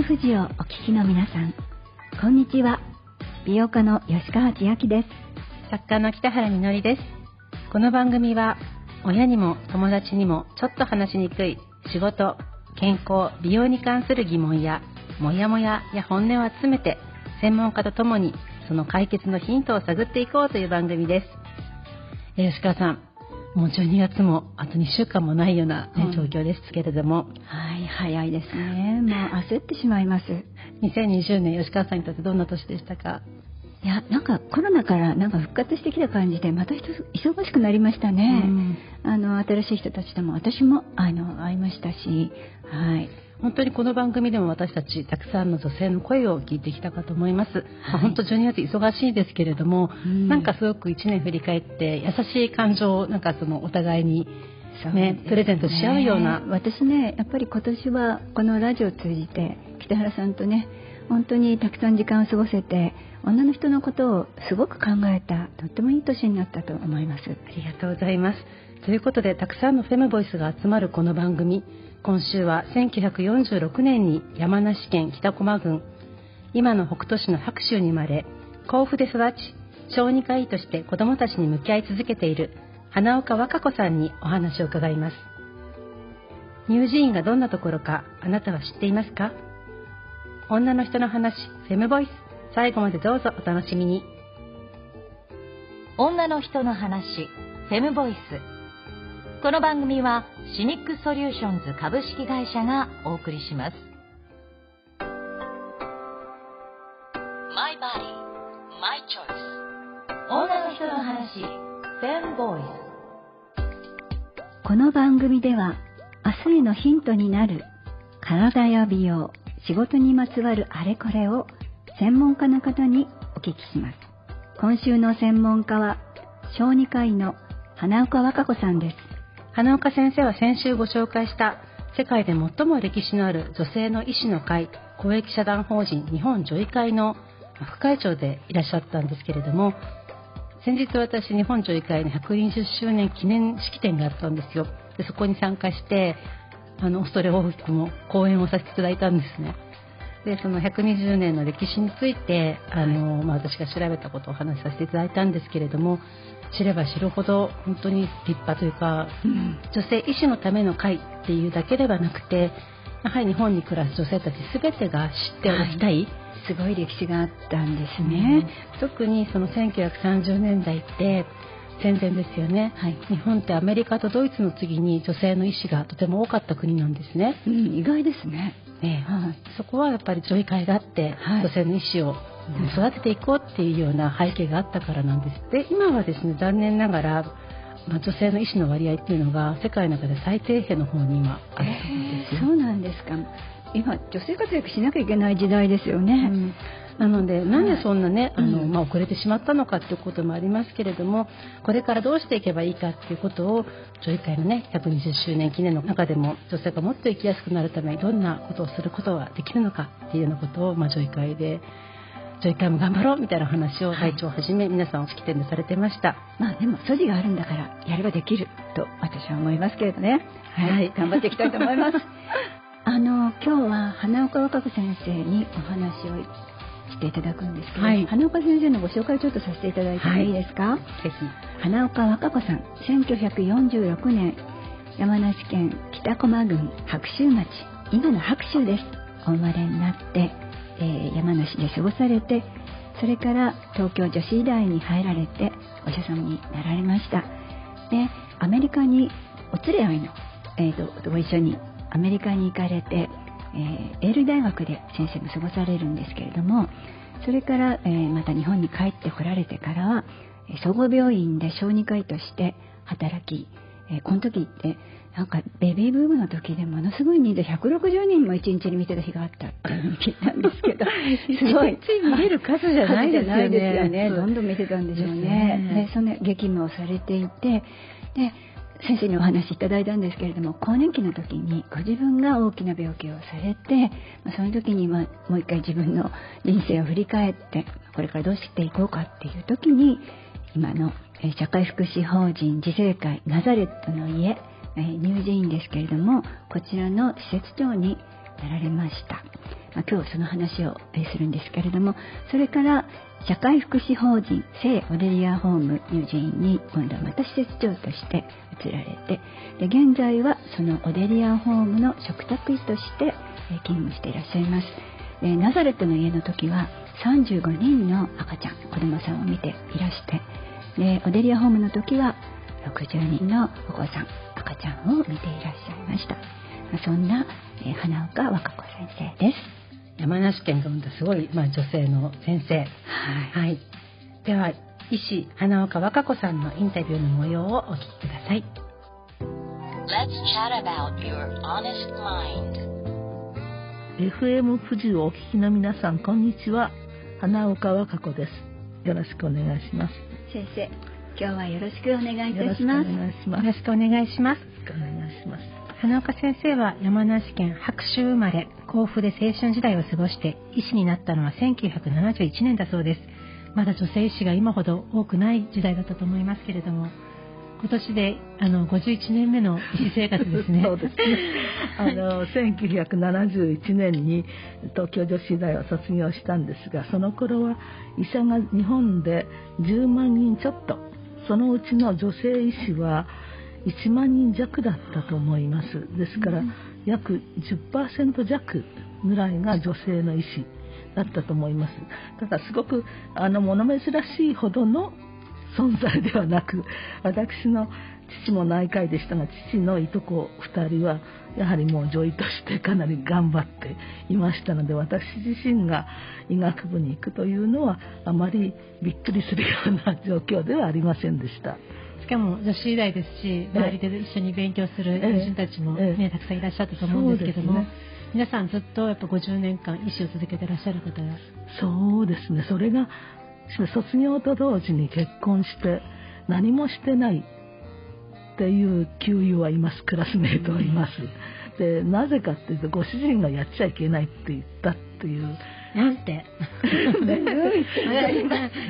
FM 富士をお聞きの皆さんこんに。ちは美容家の吉川千明です作家の北原みのりですこの番組は親に。も友達に。もちょっと話しに。くい仕事健康美容に。関する疑問やモヤモヤや本音を集めて専門家とともに。その解決のヒントを探っていこうという番組です吉川さんもう12月もあと2週間もないような、ね、状況ですけれども、はい早いですね。もう焦ってしまいます。2020年吉川さんにとってどんな年でしたか？いやなんかコロナからなんか復活してきた感じでまた忙しくなりましたね、うん、あの新しい人たちとも私もあの会いましたしはい本当にこの番組でも私たちたくさんの女性の声を聞いてきたかと思います、はい、まあ、本当12月忙しいですけれども、うん、なんかすごく1年振り返って優しい感情をなんかそのお互いにね、ね、プレゼントし合うような。私ねやっぱり今年はこのラジオを通じて北原さんとね本当にたくさん時間を過ごせて女の人のことをすごく考えたとってもいい年になったと思います。ありがとうございます。ということでたくさんのフェムボイスが集まるこの番組今週は1946年に山梨県北駒郡今の北杜市の白州に生まれ甲府で育ち小児科医として子どもたちに向き合い続けている花岡和歌子さんにお話を伺います。乳児院がどんなところかあなたは知っていますか？女の人の話フェムボイス最後までどうぞお楽しみに。女の人の話フェムボイス。この番組はシニックソリューションズ株式会社がお送りします。マイバディマイチョイス女の人の話フェンボイスこの番組では明日へのヒントになる体や美容仕事にまつわるあれこれを専門家の方にお聞きします。今週の専門家は小児科医の花岡和歌子さんです花岡先生は先週ご紹介した世界で最も歴史のある女性の医師の会公益社団法人日本女医会の副会長でいらっしゃったんですけれども先日私日本女医会の120周年記念式典があったんですよ。でそこに参加してあの恐れ多くも講演をさせていただいたんですね。でその120年の歴史についてあの、まあ、私が調べたことをお話しさせていただいたんですけれども知れば知るほど本当に立派というか、うん、女性医師のための会っていうだけではなくてやはり日本に暮らす女性たち全てが知っておきたい、はい、すごい歴史があったんですね、うん、特にその1930年代って戦前ですよね、はい、日本ってアメリカとドイツの次に女性の医師がとても多かった国なんですね、うん、意外ですねね、はい、そこはやっぱり女医会があって、はい、女性の医師を育てていこうっていうような背景があったからなんです。で今はですね残念ながら、まあ、女性の医師の割合っていうのが世界の中で最低辺の方に今あるんですよ、そうなんですか。今女性活躍しなきゃいけない時代ですよね。うんなので、なんでそんなね、あの、まあ、遅れてしまったのかっていうこともありますけれども、これからどうしていけばいいかっていうことを、女医会のね、120周年記念の中でも、女性がもっと生きやすくなるためにどんなことをすることができるのかっていうようなことを、まあ、女医会で女医会も頑張ろうみたいな話を会長をはじめ皆さんを式典でされてました、まあでも素地があるんだからやればできると私は思いますけれどね。はい、はい、頑張っていきたいと思います。あの今日は花岡若子先生にお話をしていただくんですけど、はい、花岡先生のご紹介をちょっとさせていただいてもいいですか、はい、花岡若子さん1946年山梨県北駒郡白州町今の白州です。お生まれになってえー、山梨で過ごされてそれから東京女子医大に入られてお医者様になられました。でアメリカにお連れ合いの、えーと、ご一緒にアメリカに行かれて、えー、エール大学で先生も過ごされるんですけれどもそれから、えー、また日本に帰ってこられてからは総合病院で小児科医として働き、えー、この時ってなんかベビーブームの時でものすごい人数160人も1日に見てた日があったっていう聞いたんですけどすごいつい見れる数じゃないですよね。ですよね。どんどん見てたんでしょうね。でその激務をされていてで先生にお話しいただいたんですけれども更年期の時にご自分が大きな病気をされて、その時に、ま、もう一回自分の人生を振り返ってこれからどうしていこうかっていう時に今の社会福祉法人自生会ナザレットの家乳児院ですけれどもこちらの施設長になられました、今日その話をするんですけれどもそれから社会福祉法人聖オデリアホームニュージーンに今度はまた施設長として移られてで現在はそのオデリアホームの嘱託医として勤務していらっしゃいます。ナザレットの家の時は35人の赤ちゃん子供さんを見ていらしてでオデリアホームの時は60人のお子さん赤ちゃんを見ていらっしゃいました、そんな、花岡和歌子先生です。山梨県が生んだすごい、まあ、女性の先生、はい、はい、では医師花岡和歌子さんのインタビューの模様をお聞きください。FM 富士をお聞きの皆さんこんにちは。花岡和歌子です。よろしくお願いします。先生今日はよろしくお願いいたします。よろしくお願いします。お願いします。花岡先生は山梨県白州生まれ、甲府で青春時代を過ごして医師になったのは1971年だそうです。まだ女性医師が今ほど多くない時代だったと思いますけれども、今年であの51年目の医師生活ですね。そうですね。あの1971年に東京女子大を卒業したんですが、その頃は医者が日本で10万人ちょっとそのうちの女性医師は1万人弱だったと思いますですから約10%弱ぐらいが女性の医師だったと思いますただすごくあの物珍しいほどの存在ではなく私の父も内科医でしたが父のいとこ2人はやはりもう女医としてかなり頑張っていましたので私自身が医学部に行くというのはあまりびっくりするような状況ではありませんでした。しかも女子医大ですし周りで一緒に勉強する友人たちもね、ねたくさんいらっしゃったと思うんですけども、ね、皆さんずっとやっぱ50年間医師を続けてらっしゃる方そうですね。それが卒業と同時に結婚して何もしてないっていう給油はいます。クラスメートはいます。でなぜかっていうとご主人がやっちゃいけないって言ったっていう。なんて。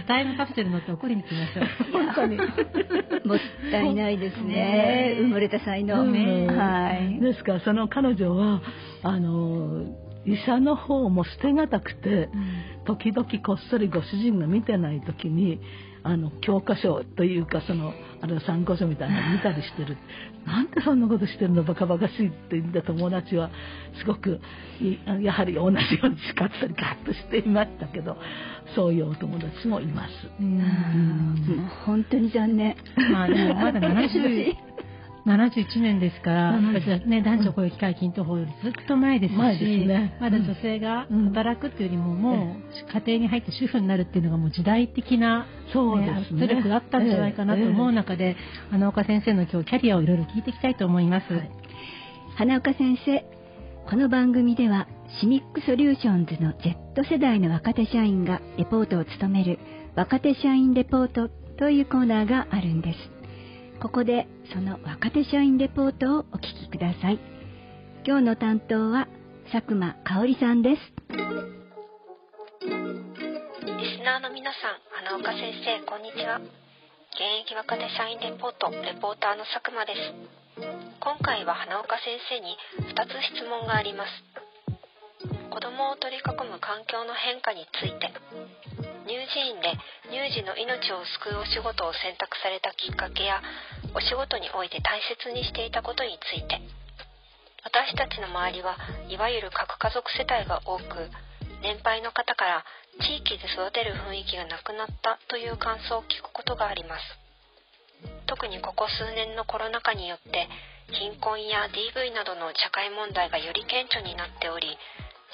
タイムカプセル乗って怒りに来ましょう。本当に。もったいないですね。埋もれた才能。はい。ですからその彼女はあの医者の方も捨てがたくて、時々こっそりご主人が見てない時にあの教科書というかそのあれ参考書みたいなの見たりしてるなんでそんなことしてるのバカバカしいって言って友達はすごくやはり同じように叱ったりガッとしていましたけどそういうお友達もいます。うん本当に残念。まあでもまだ70 71年ですから、ね、男女雇用機会均等法よりずっと前ですし、ね、まだ女性が働くっていうよりも、もう家庭に入って主婦になるっていうのがもう時代的な、ね、圧力があったんじゃないかなと思う中で、花岡先生の今日キャリアをいろいろ聞いていきたいと思います。はい、花岡先生、この番組ではシミックソリューションズの Z 世代の若手社員がレポートを務める若手社員レポートというコーナーがあるんです。ここでその若手社員レポートをお聞きください。今日の担当は佐久間香織さんです。リスナーの皆さん花岡先生こんにちは。現役若手社員レポートレポーターの佐久間です。今回は花岡先生に2つ質問があります。子供を取り囲む環境の変化について。乳児院で乳児の命を救うお仕事を選択されたきっかけやお仕事において大切にしていたことについて。私たちの周りはいわゆる核家族世帯が多く年配の方から地域で育てる雰囲気がなくなったという感想を聞くことがあります。特にここ数年のコロナ禍によって貧困や DV などの社会問題がより顕著になっており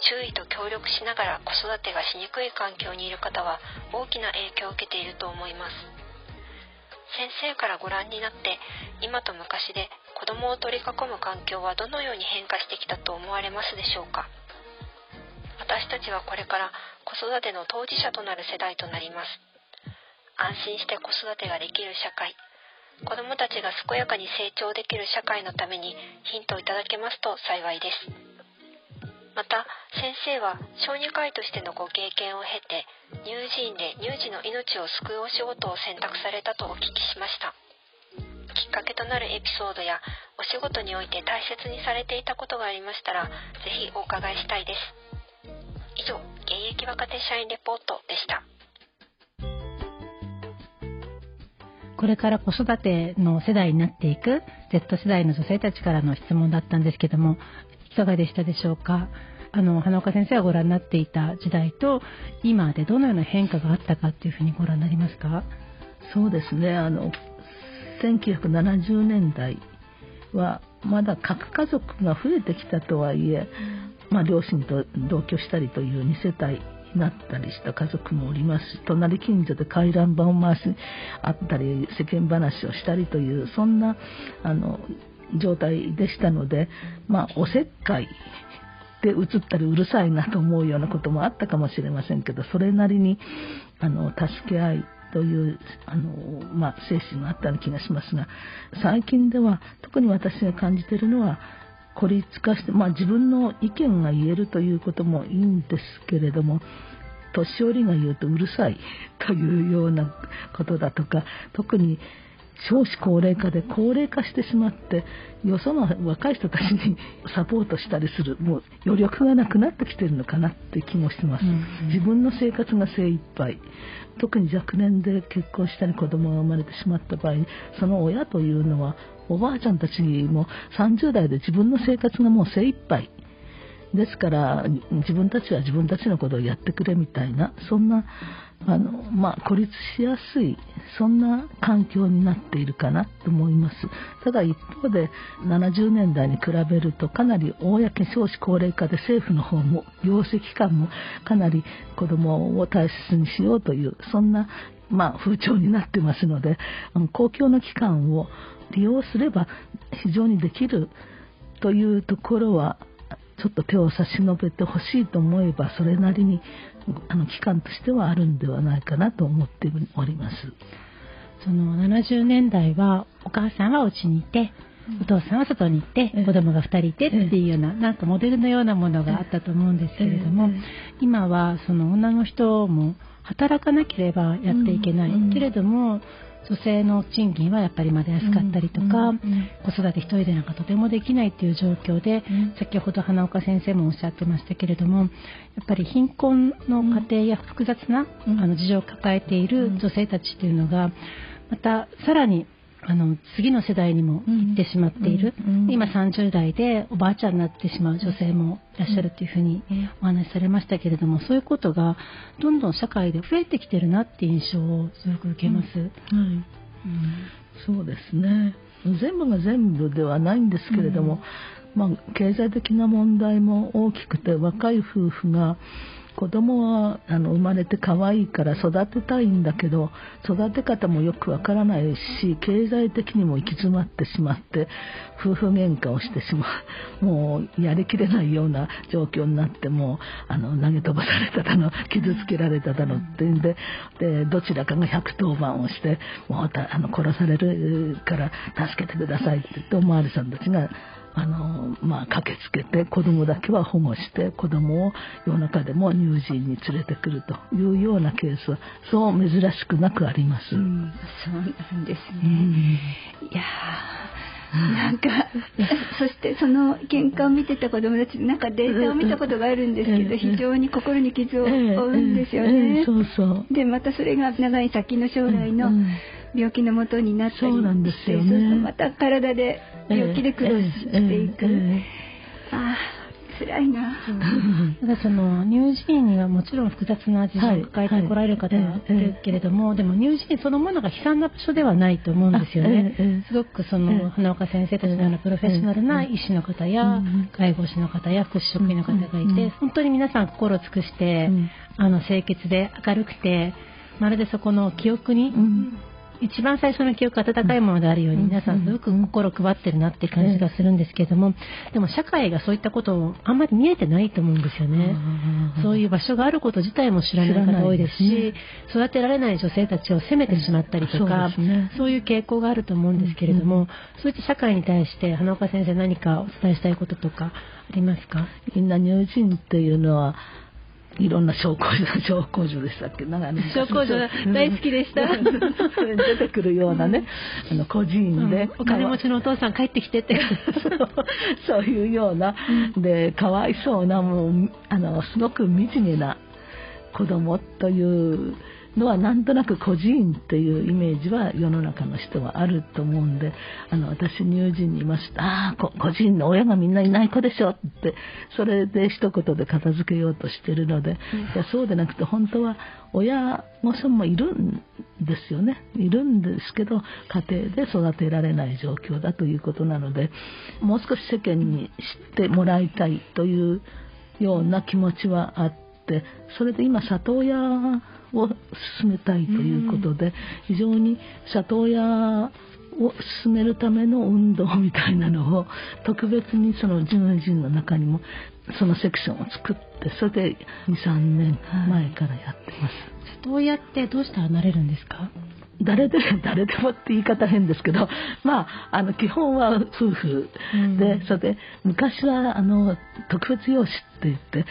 周囲と協力しながら子育てがしにくい環境にいる方は大きな影響を受けていると思います。先生からご覧になって今と昔で子供を取り囲む環境はどのように変化してきたと思われますでしょうか？私たちはこれから子育ての当事者となる世代となります。安心して子育てができる社会。子どもたちが健やかに成長できる社会のためにヒントをいただけますと幸いです。また先生は小児科医としてのご経験を経て乳児院で乳児の命を救うお仕事を選択されたとお聞きしました。きっかけとなるエピソードやお仕事において大切にされていたことがありましたらぜひお伺いしたいです。以上現役若手社員レポートでした。これから子育ての世代になっていく Z 世代の女性たちからの質問だったんですけどもいかがでしたでしょうか？あの花岡先生がご覧になっていた時代と今でどのような変化があったかっていうふうにご覧になりますか？そうですね。あの1970年代はまだ核家族が増えてきたとはいえ、まあ、両親と同居したりという2世帯になったりした家族もおりますし隣近所で回覧板を回しあったり世間話をしたりというそんなあの状態でしたので、まあ、おせっかいで映ったりうるさいなと思うようなこともあったかもしれませんけどそれなりにあの助け合いというあの、まあ、精神があったような気がしますが最近では特に私が感じているのは孤立化して、まあ、自分の意見が言えるということもいいんですけれども年寄りが言うとうるさいというようなことだとか特に少子高齢化で高齢化してしまってよその若い人たちにサポートしたりするもう余力がなくなってきてるのかなって気もしてます、うんうん、自分の生活が精一杯。特に若年で結婚したり子供が生まれてしまった場合その親というのはおばあちゃんたちも30代で自分の生活がもう精一杯ですから自分たちは自分たちのことをやってくれみたいなそんなあの、まあ、孤立しやすいそんな環境になっているかなと思います。ただ一方で70年代に比べるとかなり公少子高齢化で政府の方も行政機関もかなり子どもを大切にしようというそんなまあ、風潮になってますので公共の機関を利用すれば非常にできるというところはちょっと手を差し伸べてほしいと思えばそれなりにあの期間としてはあるんではないかなと思っております。その70年代はお母さんはお家にいてお父さんは外に行って子供が2人いてっていうようななんかモデルのようなものがあったと思うんですけれども今はその女の人も働かなければやっていけないけれども女性の賃金はやっぱりまだ安かったりとか、子育て一人でなんかとてもできないっていう状況で、うん、先ほど花岡先生もおっしゃってましたけれどもやっぱり貧困の家庭や複雑な、あの事情を抱えている女性たちっていうのがまたさらにあの次の世代にも行ってしまっている、今30代でおばあちゃんになってしまう女性もいらっしゃるというふうにお話しされましたけれどもそういうことがどんどん社会で増えてきてるなっていう印象をすごく受けます。うん。そうですね。全部が全部ではないんですけれども、まあ、経済的な問題も大きくて若い夫婦が子供はあの生まれて可愛いから育てたいんだけど育て方もよくわからないし経済的にも行き詰まってしまって夫婦喧嘩をしてしまう。もうやりきれないような状況になってもあの投げ飛ばされただの傷つけられただのっていうんででどちらかが110番をしてもうあの殺されるから助けてくださいって言ってお巡りさんたちがあの、まあ、駆けつけて子供だけは保護して子供を夜中でも乳児に連れてくるというようなケースはそう珍しくなくあります。うん、そうなんですね。うん、いやなんか、そしてその喧嘩を見てた子供たちなんかデータを見たことがあるんですけど、非常に心に傷を負うんですよね。そうそうでまたそれが長い先の将来の病気のもとになったりそうなんですよね、また体で病気で苦労していく、ああ辛いな、ただその乳児院にはもちろん複雑な事情を抱えてこられる方がいるけれども、でも乳児院そのものが悲惨な場所ではないと思うんですよね、すごくその花岡先生たちのようなプロフェッショナルな医師の方や介護士の方や福祉職員の方がいて、本当に皆さん心を尽くして、あの清潔で明るくてまるでそこの記憶に一番最初の記憶温かいものであるように皆さんすごく心を配ってるなって感じがするんですけれどもでも社会がそういったことをあんまり見えてないと思うんですよね。そういう場所があること自体も知らない方多いですし育てられない女性たちを責めてしまったりとかそういう傾向があると思うんですけれどもそういった社会に対して花岡先生何かお伝えしたいこととかありますか？みんな乳児院っていうのはいろんな小工女小工女でしたっけ？なんか小工女大好きでした。出てくるようなね、あの孤児院で、お金持ちのお父さん帰ってきてって。そうそういうような、でかわいそうなもうあのすごく惨めな子供というのはなんとなく孤児院っていうイメージは世の中の人はあると思うんであの私乳児にいました。ああ孤児院の親がみんないない子でしょって。それで一言で片付けようとしてるので、いやそうでなくて本当は親御さんもいるんですよね。いるんですけど家庭で育てられない状況だということなのでもう少し世間に知ってもらいたいというような気持ちはあってそれで今里親を進めたいということで、非常に里親を進めるための運動みたいなのを特別にその純人の中にもそのセクションを作ってそれで23年前からやってます、里親ってどうして離れるんですか？誰で誰でもって言い方変ですけど、まあ、あの基本は夫婦で、うん、それで昔はあの特別養子って言って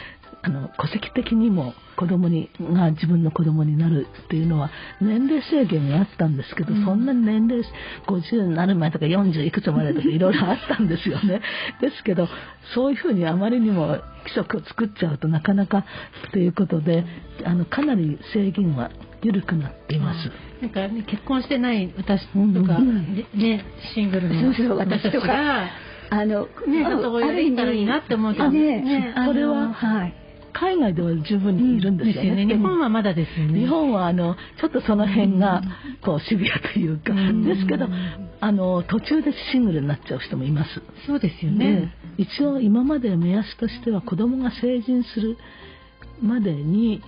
あの戸籍的にも子供にが自分の子供になるっていうのは年齢制限があったんですけど、うん、そんなに年齢50になる前とか40いくつまでとかいろいろあったんですよね。ですけどそういうふうにあまりにも規則を作っちゃうとなかなかということであのかなり制限は緩くなっています。なんか、ね、結婚してない私とか、うん、ね、シングルの私たちが。あの、ね、里親できたらいいなって思うけどね。ねこれは、はい。海外では十分にいるんですよね。うん、よね日本はまだですよね。日本はあのちょっとその辺がこうシビアというか、うん、ですけどあの途中でシングルになっちゃう人もいます。そうですよね。一応今まで目安としては子供が成人するまでに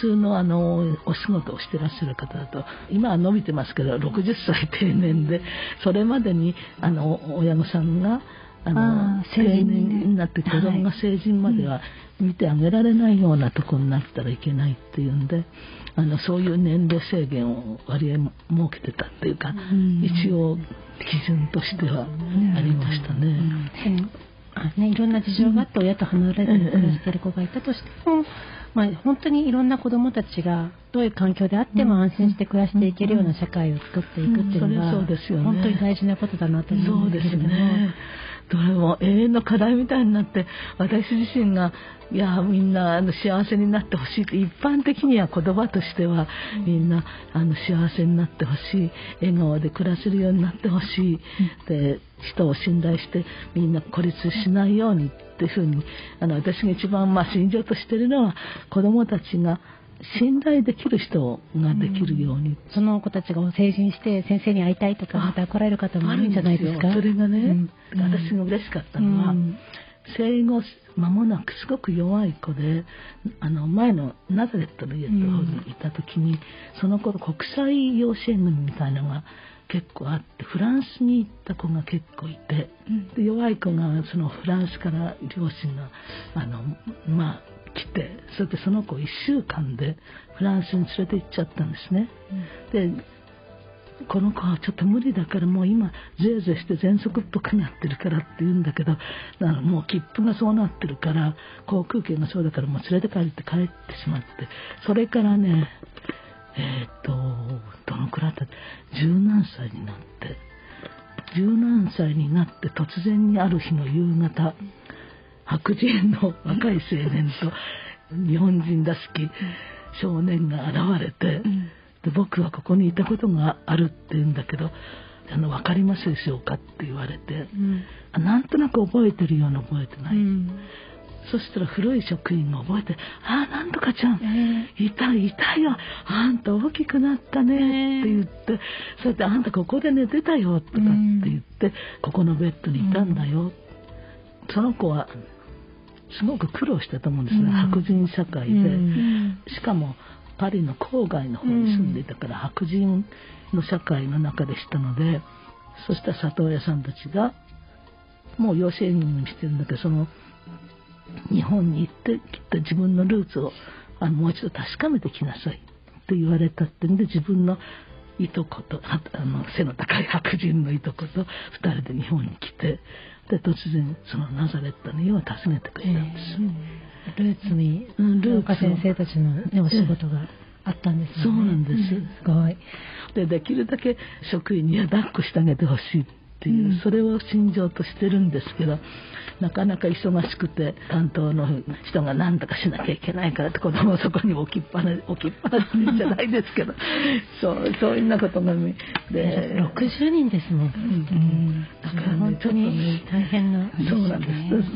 普通のあのお仕事をしてらっしゃる方だと今は伸びてますけど60歳定年でそれまでにあの親御さんがあの成人になって子供が成人までは見てあげられないようなとこになったらいけないっていうんであのそういう年齢制限を割合設けてたっていうか、一応基準としてはありましたね。あね、いろんな事情があって親と離れて暮らしてる子がいたとしても、まあ、本当にいろんな子どもたちがどういう環境であっても安心して暮らしていけるような社会を作っていくっていうのが、本当に大事なことだなと思うんですけれども。どれも永遠の課題みたいになって私自身がいやみんなあの幸せになってほしいって一般的には言葉としてはみんなあの幸せになってほしい笑顔で暮らせるようになってほしい、で人を信頼してみんな孤立しないようにっていうふうにあの私が一番まあ信条としてるのは子どもたちが信頼できる人ができるように、うん、その子たちが成人して先生に会いたいとかまた来られる方もいるんじゃないですか？それがね、うん、私が嬉しかったのは、うん、生後間もなくすごく弱い子であの前のナザレットの家の方にいた時に、その頃国際養子縁組みたいなのが結構あってフランスに行った子が結構いて、で弱い子がそのフランスから両親があのまあ来てそれでその子1週間でフランスに連れて行っちゃったんですね、うん、でこの子はちょっと無理だからもう今ぜいぜいして喘息っぽくなってるからって言うんだけどもう切符がそうなってるから航空券がそうだからもう連れて帰って帰ってしまってそれからねえっ、とどのくらいだ十何歳になって十何歳になって突然にある日の夕方白人の若い青年と日本人らしき少年が現れて、で僕はここにいたことがあるって言うんだけどあの分かりますでしょうかって言われて、うん、なんとなく覚えてるような覚えてない、うん、そしたら古い職員が覚えて「ああなんとかちゃん、えー、いたいたよあんた大きくなったね」って言って、そうやって「あんたここで寝てたよ」とかって言って、うん、ここのベッドにいたんだよ、その子はすごく苦労したと思うんですね、白人社会で、しかもパリの郊外の方に住んでいたから、白人の社会の中でしたのでそしたら里親さんたちがもう養子縁組にしてるんだけどその日本に行ってきっと自分のルーツをあのもう一度確かめてきなさい。って言われたってんで自分のいとことあの背の高い白人のいとこと2人で日本に来てで突然そのナザレットの家を訪ねてくれたんです、ルーツに、うん、ルーツ先生たちの、ね、お仕事があったんですね、そうなんです、すごい。でできるだけ職員には抱っこしてあげてほしいっていう、それを信条としてるんですけどなかなか忙しくて担当の人が何とかしなきゃいけないからって子供をそこに置きっぱな置きっぱなしじゃないですけど そうそういうなことがで60人ですもん、うん、だから本当に大変な、そうなんで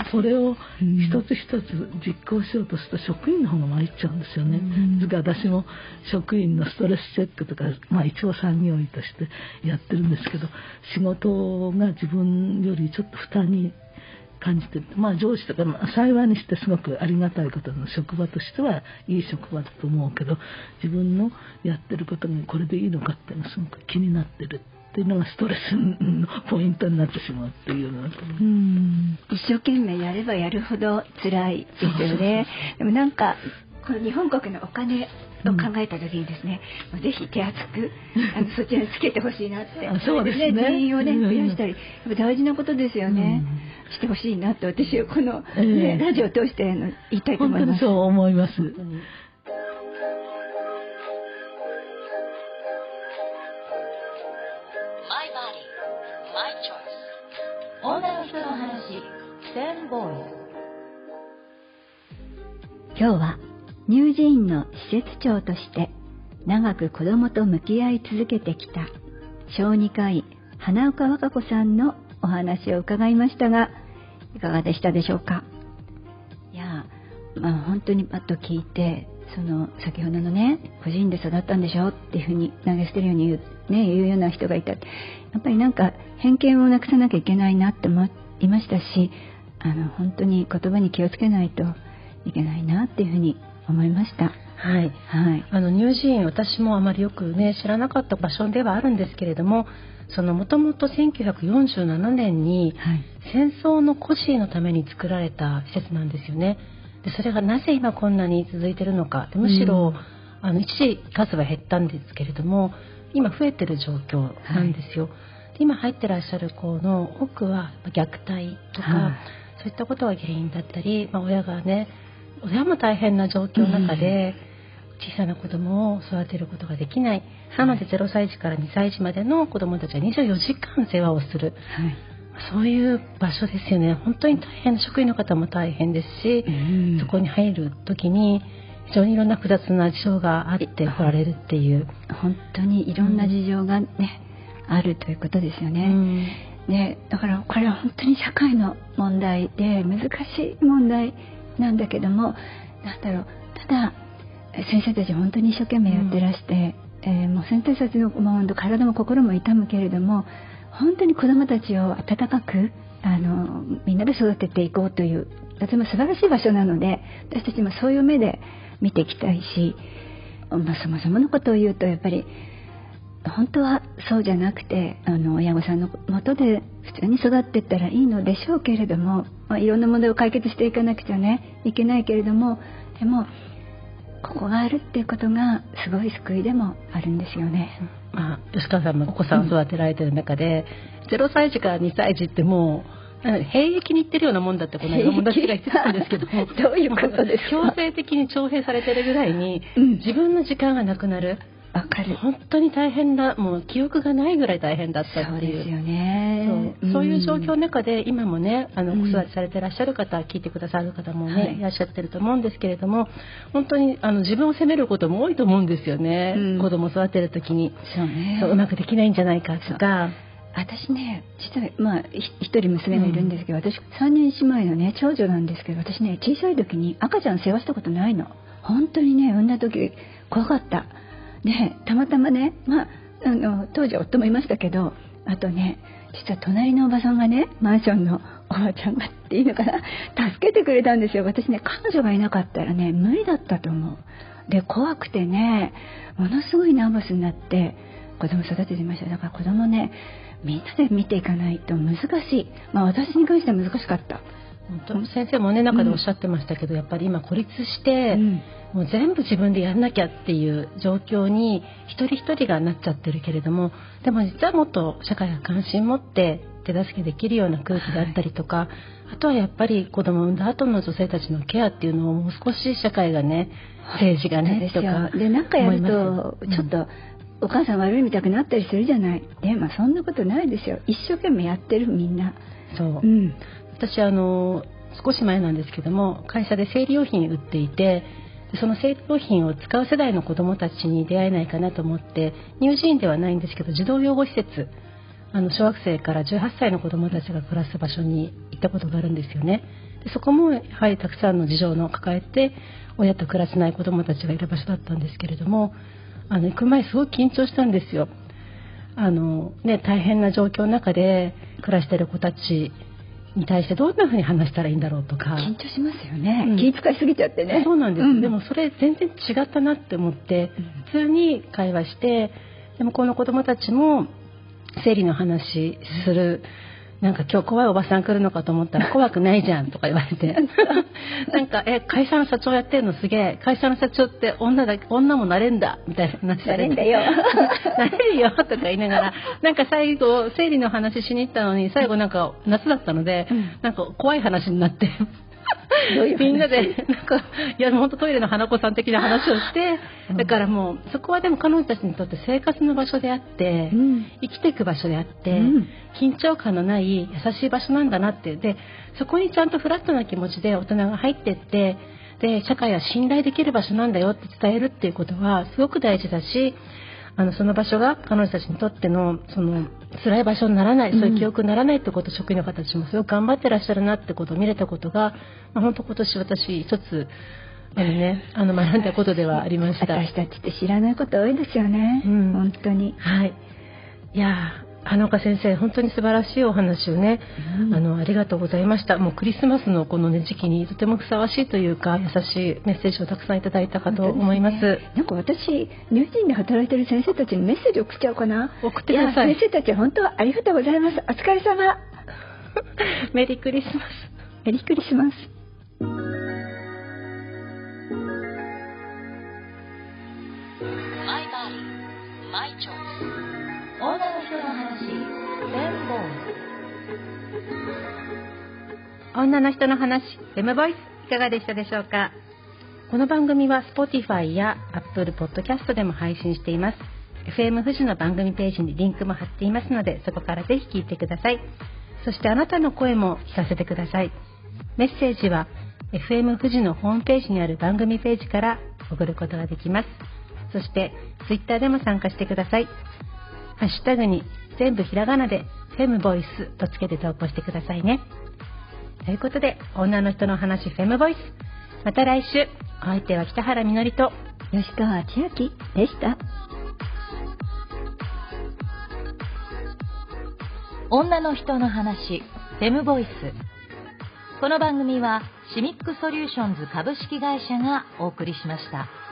す。それを一つ一つ実行しようとすると職員の方が参っちゃうんですよね、ですから私も職員のストレスチェックとか、まあ、一応産業医としてやってるんですけど仕事が自分よりちょっと負担に感じてまあ上司とか、まあ、幸いにしてすごくありがたいことの職場としてはいい職場だと思うけど自分のやってることがこれでいいのかっていうのがすごく気になってるっていうのがストレスのポイントになってしまうっていうのはう。ん。一生懸命やればやるほど辛いですよね。でもなんかこの日本国のお金を考えた時にですね、うん、ぜひ手厚くあの そちらにつけてほしいなって。そうですね。人員をね増やしたり、やっぱ大事なことですよね、うん、してほしいなって私はこの、ね、え。ー、ラジオを通しての言いたいと思います。そう思います。女の人の話。今日は乳児院の施設長として長く子どもと向き合い続けてきた小児科医花岡和歌子さんのお話を伺いましたがいかがでしたでしょうか？いやまあ本当にパッと聞いてその先ほどのね個人で育ったんでしょっていうふうに投げ捨てるように言う,、ね、言うような人がいたやっぱりなんか偏見をなくさなきゃいけないなって思いましたしあの本当に言葉に気をつけないといけないなっていうふうに思いました。はい、はい、あの乳児院私もあまりよくね知らなかった場所ではあるんですけれどもそのもともと1947年に戦争の孤児のために作られた施設なんですよね。でそれがなぜ今こんなに続いてるのか。でむしろ、うん、あの一時数は減ったんですけれども今増えてる状況なんですよ。はい、今入ってらっしゃる子の多くは虐待とか、はい、そういったことが原因だったり、まあ、親がね親も大変な状況の中で、小さな子供を育てることができない、なので0歳児から2歳児までの子供たちは24時間世話をする、はい、そういう場所ですよね。本当に大変。職員の方も大変ですし、うん、そこに入る時に非常にいろんな複雑な事情があって来られるっていう。本当にいろんな事情がね、うん、あるということですよね。うん。ね、だからこれは本当に社会の問題で難しい問題なんだけどもなんだろうただ先生たち本当に一生懸命やってらして、うん、えー、もう先生たちのもう体も心も痛むけれども本当に子どもたちを温かくあのみんなで育てていこうというとても素晴らしい場所なので私たちもそういう目で見ていきたいし、まあ、そもそものことを言うとやっぱり本当はそうじゃなくてあの親御さんのもとで普通に育っていったらいいのでしょうけれども、まあ、いろんな問題を解決していかなくちゃねいけないけれどもでもここがあるっていうことがすごい救いでもあるんですよね。まあ、吉川さんもお子さんを育てられてる中で、うん、0歳児から2歳児ってもう兵役に行ってるようなもんだってこの間 友達が言ってたんですけどもどういうことですか？強制的に徴兵されてるぐらいに、自分の時間がなくなる。わかる。本当に大変だもう記憶がないぐらい大変だったっていう。そうですよね。そう。そういう状況の中で今もねあの子育てされてらっしゃる方、聞いてくださる方もね、はい、いらっしゃってると思うんですけれども本当にあの自分を責めることも多いと思うんですよね、うん、子供育てる時に。そうね。そううまくできないんじゃないかとか。私ね実はまあ一人娘がいるんですけど、うん、私3人姉妹のね長女なんですけど私ね小さい時に赤ちゃん世話したことないの。本当にね産んだ時怖かったでたまたまね、まあ、あの当時夫もいましたけどあとね実は隣のおばさんがねマンションのおばちゃんがっていうのかな助けてくれたんですよ。私ね彼女がいなかったらね無理だったと思う。で怖くてねものすごいナーバスになって子供育ててました。だから子供ねみんなで見ていかないと難しい。まあ私に関しては難しかった。本当先生もね中でおっしゃってましたけど、うん、やっぱり今孤立して、うん、もう全部自分でやんなきゃっていう状況に一人一人がなっちゃってるけれどもでも実はもっと社会が関心持って手助けできるような空気だったりとか、はい、あとはやっぱり子供を産んだ後の女性たちのケアっていうのをもう少し社会がね政治がねとかでなんかやるとちょっと、お母さん悪いみたくなったりするじゃない。でまあそんなことないですよ。一生懸命やってるみんな。そう、うん、私あの少し前なんですけども会社で生理用品売っていてその生理用品を使う世代の子どもたちに出会えないかなと思って乳児院ではないんですけど児童養護施設あの小学生から18歳の子どもたちが暮らす場所に行ったことがあるんですよね。でそこもやはりたくさんの事情の抱えて親と暮らせない子どもたちがいる場所だったんですけれどもあの行く前すごく緊張したんですよ。あの、ね、大変な状況の中で暮らしている子たちに対してどんなふうに話したらいいんだろうとか。緊張しますよね、うん、気遣いすぎちゃってね。そうなんです、うん、でもそれ全然違ったなって思って普通に会話してでもこの子どもたちも生理の話するなんか今日怖いおばさん来るのかと思ったら 怖くないじゃんとか言われて。なんかえ会社の社長やってるのすげえ。会社の社長って女だ女もなれんだ。みたいな話なれんだよ。なれるよとか言いながらなんか最後生理の話しに行ったのに最後なんか夏だったので、うん、なんか怖い話になってみんなでなんかいや本当トイレの花子さん的な話をして、だからもうそこはでも彼女たちにとって生活の場所であって、うん、生きていく場所であって、うん、緊張感のない優しい場所なんだなってでそこにちゃんとフラットな気持ちで大人が入ってってで社会は信頼できる場所なんだよって伝えるっていうことはすごく大事だしあのその場所が彼女たちにとってのその辛い場所にならない、そういう記憶にならないってことを職員の方たちもすごく頑張ってらっしゃるなってことを見れたことが、まあ、本当今年私一つあのね、あの学んだことではありました。私たちって知らないこと多いですよね。うん、本当に。はい。いや花岡先生本当に素晴らしいお話をね、うん、あのありがとうございました。もうクリスマスのこの、ね、時期にとてもふさわしいというか優しいメッセージをたくさんいただいたかと思います、ね、なんか私乳児院で働いてる先生たちにメッセージ送っちゃおうかな。送ってください。先生たち本当はありがとうございます。お疲れ様。メリークリスマス。メリークリスマス。マイバディマイチョイス女の人の話。女の人の話。フェムボイスいかがでしたでしょうか？この番組は Spotify や Apple Podcast でも配信しています。FM 富士の番組ページにリンクも貼っていますのでそこからぜひ聞いてください。そしてあなたの声も聞かせてください。メッセージは FM 富士のホームページにある番組ページから送ることができます。そして Twitter でも参加してください。ハッシュタグに全部ひらがなでフェムボイスとつけて投稿してくださいね。ということで、女の人の話フェムボイス。また来週、お相手は北原みのりと吉川千秋でした。女の人の話フェムボイス。この番組はシミックソリューションズ株式会社がお送りしました。